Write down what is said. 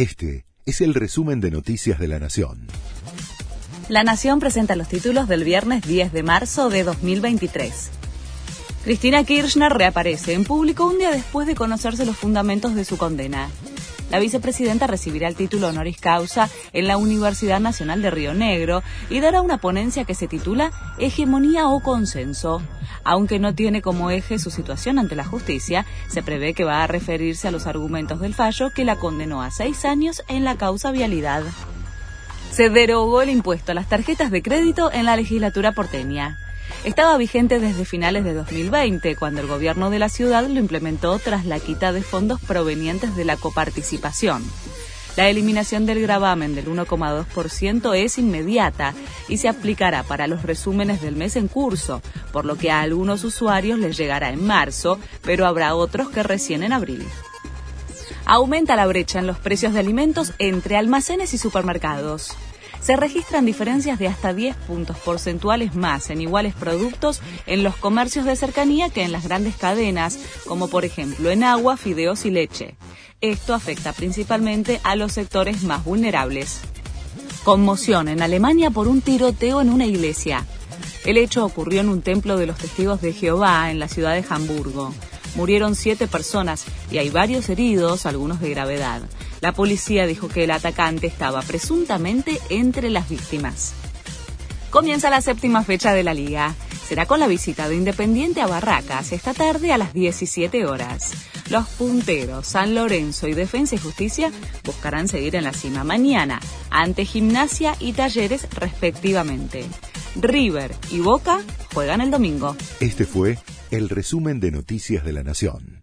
Este es el resumen de Noticias de la Nación. La Nación presenta los títulos del viernes 10 de marzo de 2023. Cristina Kirchner reaparece en público un día después de conocerse los fundamentos de su condena. La vicepresidenta recibirá el título honoris causa en la Universidad Nacional de Río Negro y dará una ponencia que se titula Hegemonía o Consenso. Aunque no tiene como eje su situación ante la justicia, se prevé que va a referirse a los argumentos del fallo que la condenó a seis años en la causa vialidad. Se derogó el impuesto a las tarjetas de crédito en la legislatura porteña estaba vigente desde finales de 2020, cuando el gobierno de la ciudad lo implementó tras la quita de fondos provenientes de la coparticipación. La eliminación del gravamen del 1,2% es inmediata y se aplicará para los resúmenes del mes en curso, por lo que a algunos usuarios les llegará en marzo, pero habrá otros que recién en abril. Aumenta la brecha en los precios de alimentos entre almacenes y supermercados se registran diferencias de hasta 10 puntos porcentuales más en iguales productos en los comercios de cercanía que en las grandes cadenas, como por ejemplo en agua, fideos y leche. Esto afecta principalmente a los sectores más vulnerables. Conmoción en Alemania por un tiroteo en una iglesia. El hecho ocurrió en un templo de los testigos de Jehová en la ciudad de Hamburgo. Murieron siete personas y hay varios heridos, algunos de gravedad. La policía dijo que el atacante estaba presuntamente entre las víctimas. Comienza la séptima fecha de la liga. Será con la visita de Independiente a Barracas esta tarde a las 17 horas. Los punteros San Lorenzo y Defensa y Justicia buscarán seguir en la cima mañana, ante Gimnasia y Talleres respectivamente. River y Boca juegan el domingo. Este fue el resumen de Noticias de la Nación.